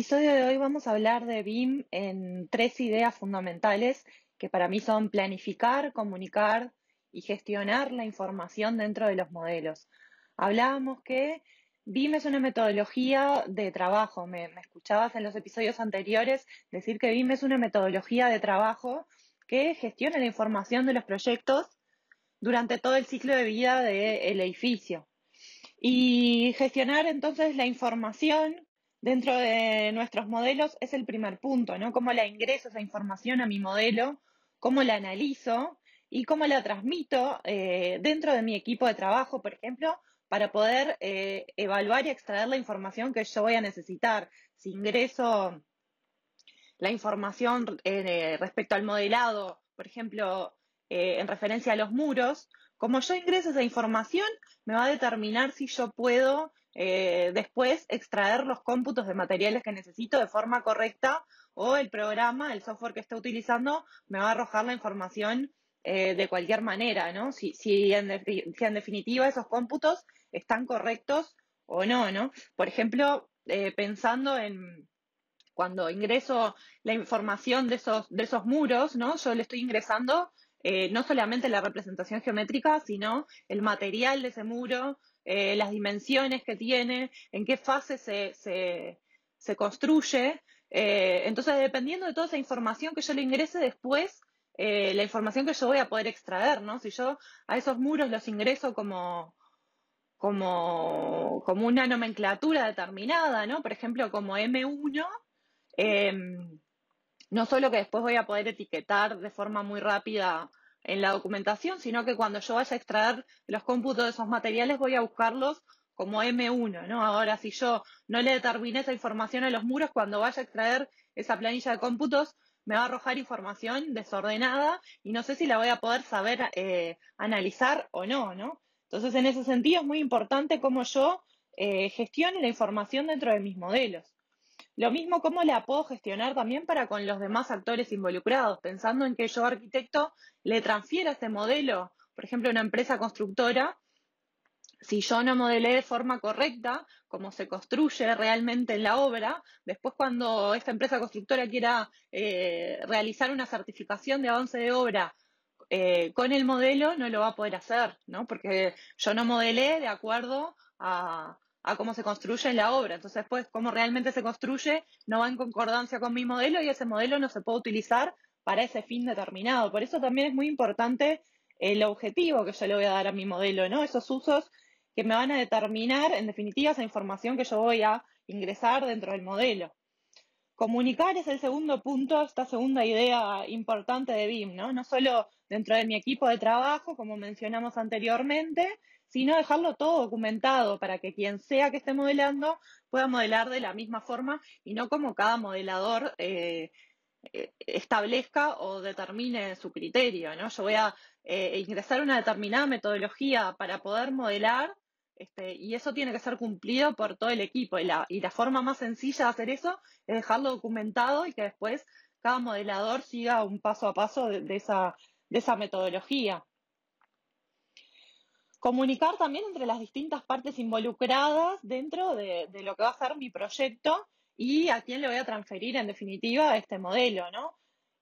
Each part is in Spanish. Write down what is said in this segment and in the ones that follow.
Episodio de hoy vamos a hablar de BIM en tres ideas fundamentales que para mí son planificar, comunicar y gestionar la información dentro de los modelos. Hablábamos que BIM es una metodología de trabajo. Me, me, escuchabas en los episodios anteriores decir que BIM es una metodología de trabajo que gestiona la información de los proyectos durante todo el ciclo de vida del edificio. Y gestionar entonces la información dentro de nuestros modelos es el primer punto, ¿no? Cómo la ingreso esa información a mi modelo, cómo la analizo y cómo la transmito eh, dentro de mi equipo de trabajo, por ejemplo, para poder eh, evaluar y extraer la información que yo voy a necesitar. Si ingreso la información eh, respecto al modelado, por ejemplo, en referencia a los muros, como yo ingreso esa información, me va a determinar si yo puedo eh, después extraer los cómputos de materiales que necesito de forma correcta o el programa, el software que esté utilizando, me va a arrojar la información eh, de cualquier manera, ¿no? Si, si, en definitiva esos cómputos están correctos o no, ¿no? Por ejemplo, eh, pensando en cuando ingreso la información de esos, de esos muros, ¿no? Yo le estoy ingresando no solamente la representación geométrica, sino el material de ese muro, eh, las dimensiones que tiene, en qué fase se, se, construye. Eh, entonces, dependiendo de toda esa información que yo le ingrese después, eh, la información que yo voy a poder extraer, ¿no? Si yo a esos muros los ingreso como, como, como una nomenclatura determinada, ¿no? Por ejemplo, como M1, em, no solo que después voy a poder etiquetar de forma muy rápida en la documentación, sino que cuando yo vaya a extraer los cómputos de esos materiales voy a buscarlos como M1, ¿no? Ahora, si yo no le determiné esa información a los muros, cuando vaya a extraer esa planilla de cómputos, me va a arrojar información desordenada y no sé si la voy a poder saber eh, analizar o no, ¿no? Entonces, en ese sentido, es muy importante cómo yo eh, gestione la información dentro de mis modelos. Lo mismo cómo la puedo gestionar también para con los demás actores involucrados, pensando en que yo, arquitecto, le transfiera este modelo, por ejemplo, a una empresa constructora, si yo no modelé de forma correcta cómo se construye realmente en la obra, después cuando esta empresa constructora quiera eh, realizar una certificación de avance de obra eh, con el modelo, no lo va a poder hacer, ¿no? Porque yo no modelé de acuerdo a, a cómo se construye la obra. Entonces, pues, cómo realmente se construye no va en concordancia con mi modelo y ese modelo no se puede utilizar para ese fin determinado. Por eso también es muy importante el objetivo que yo le voy a dar a mi modelo, ¿no? Esos usos que me van a determinar, en definitiva, esa información que yo voy a ingresar dentro del modelo. Comunicar es el segundo punto, esta segunda idea importante de BIM, ¿no? No solo dentro de mi equipo de trabajo, como mencionamos anteriormente, sino dejarlo todo documentado para que quien sea que esté modelando pueda modelar de la misma forma y no como cada modelador eh, eh, establezca o determine su criterio. ¿no? Yo voy a eh, ingresar una determinada metodología para poder modelar este, y eso tiene que ser cumplido por todo el equipo. Y la, y la forma más sencilla de hacer eso es dejarlo documentado y que después cada modelador siga un paso a paso de, esa, de esa metodología. Comunicar también entre las distintas partes involucradas dentro de, lo que va a ser mi proyecto y a quién le voy a transferir en definitiva este modelo, ¿no?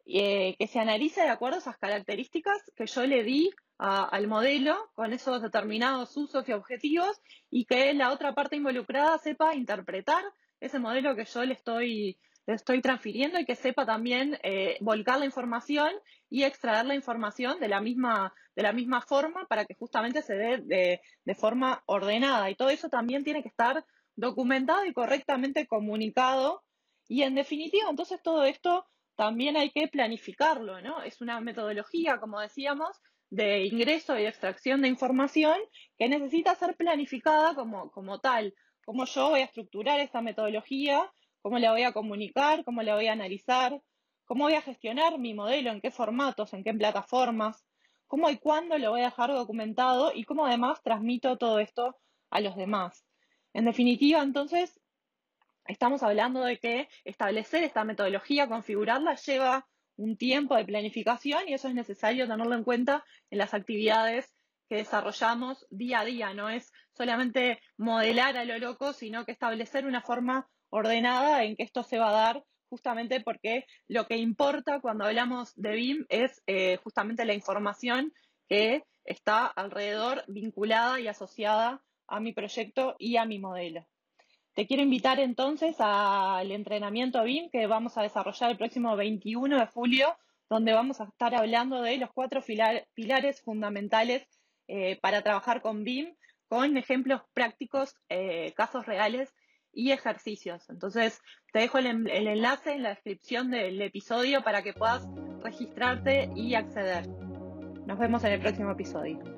Eh, que se analice de acuerdo a esas características que yo le di al modelo con esos determinados usos y objetivos y que la otra parte involucrada sepa interpretar ese modelo que yo le estoy estoy transfiriendo y que sepa también eh, volcar la información y extraer la información de la misma, de la misma forma para que justamente se dé de, de forma ordenada. Y todo eso también tiene que estar documentado y correctamente comunicado. Y en definitiva, entonces todo esto también hay que planificarlo, ¿no? Es una metodología, como decíamos, de ingreso y extracción de información que necesita ser planificada como, como tal. Cómo yo voy a estructurar esta metodología, cómo la voy a comunicar, cómo la voy a analizar, cómo voy a gestionar mi modelo, en qué formatos, en qué plataformas, cómo y cuándo lo voy a dejar documentado y cómo además transmito todo esto a los demás. En definitiva, entonces, estamos hablando de que establecer esta metodología, configurarla, lleva un tiempo de planificación y eso es necesario tenerlo en cuenta en las actividades que desarrollamos día a día. No es solamente modelar a lo loco, sino que establecer una forma ordenada en que esto se va a dar justamente porque lo que importa cuando hablamos de BIM es eh, justamente la información que está alrededor vinculada y asociada a mi proyecto y a mi modelo. Te quiero invitar entonces al entrenamiento BIM que vamos a desarrollar el próximo 21 de julio, donde vamos a estar hablando de los cuatro pilares fundamentales eh, para trabajar con BIM, con ejemplos prácticos, eh, casos reales y ejercicios. Entonces, te dejo el, el enlace en la descripción del episodio para que puedas registrarte y acceder. Nos vemos en el próximo episodio.